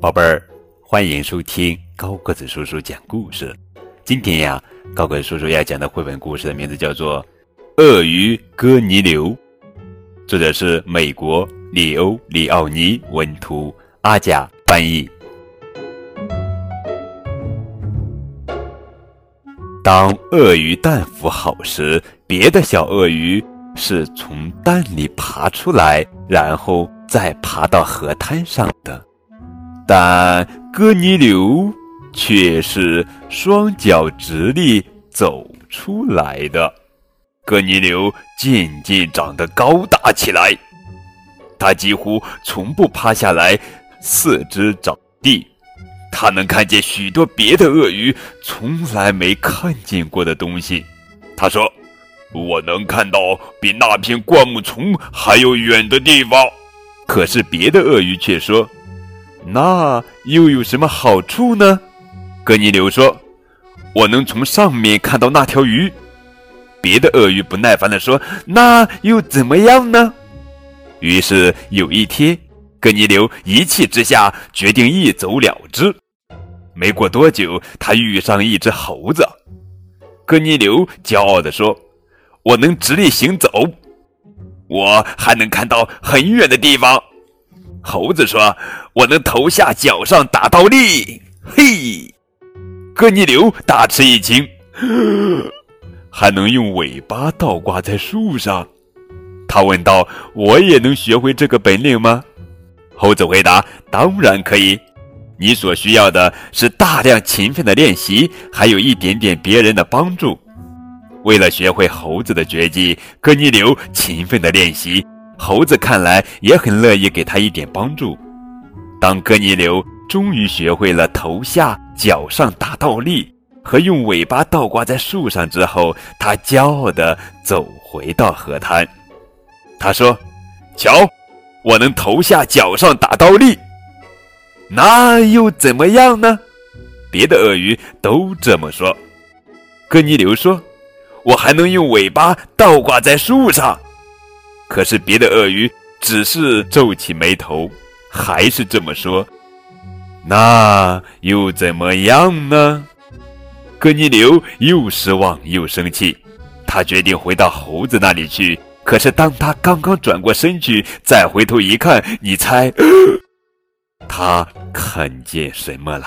宝贝儿，欢迎收听高个子叔叔讲故事。今天呀，高个子叔叔要讲的绘本故事的名字叫做《鳄鱼哥尼流》，作者是美国里欧里奥尼文图，阿甲翻译。当鳄鱼蛋孵好时，别的小鳄鱼是从蛋里爬出来，然后再爬到河滩上的。但哥尼流却是双脚直立走出来的。哥尼流渐渐长得高大起来，他几乎从不趴下来，四肢着地。他能看见许多别的鳄鱼从来没看见过的东西。他说：“我能看到比那片灌木丛还要远的地方。”可是别的鳄鱼却说。那又有什么好处呢？格尼流说：“我能从上面看到那条鱼。”别的鳄鱼不耐烦地说：“那又怎么样呢？”于是有一天，格尼流一气之下决定一走了之。没过多久，他遇上一只猴子。格尼流骄傲地说：“我能直立行走，我还能看到很远的地方。”猴子说：“我能头下脚上打倒立。”嘿，哥尼流大吃一惊，还能用尾巴倒挂在树上。他问道：“我也能学会这个本领吗？”猴子回答：“当然可以。你所需要的是大量勤奋的练习，还有一点点别人的帮助。”为了学会猴子的绝技，哥尼流勤奋的练习。猴子看来也很乐意给他一点帮助。当哥尼流终于学会了头下脚上打倒立和用尾巴倒挂在树上之后，他骄傲地走回到河滩。他说：“瞧，我能头下脚上打倒立，那又怎么样呢？”别的鳄鱼都这么说。哥尼流说：“我还能用尾巴倒挂在树上。”可是别的鳄鱼只是皱起眉头，还是这么说。那又怎么样呢？哥尼流又失望又生气，他决定回到猴子那里去。可是当他刚刚转过身去，再回头一看，你猜，他看见什么了？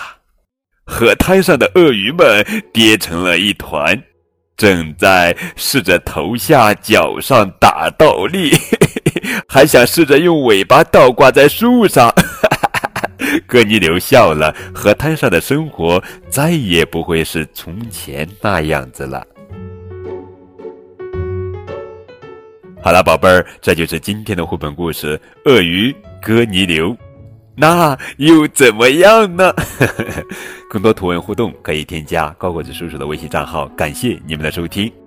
河滩上的鳄鱼们跌成了一团。正在试着头下脚上打倒立，还想试着用尾巴倒挂在树上。哥尼流笑了，河滩上的生活再也不会是从前那样子了。好了，宝贝儿，这就是今天的绘本故事《鳄鱼哥尼流》。那又怎么样呢？更多图文互动可以添加高果子叔叔的微信账号。感谢你们的收听。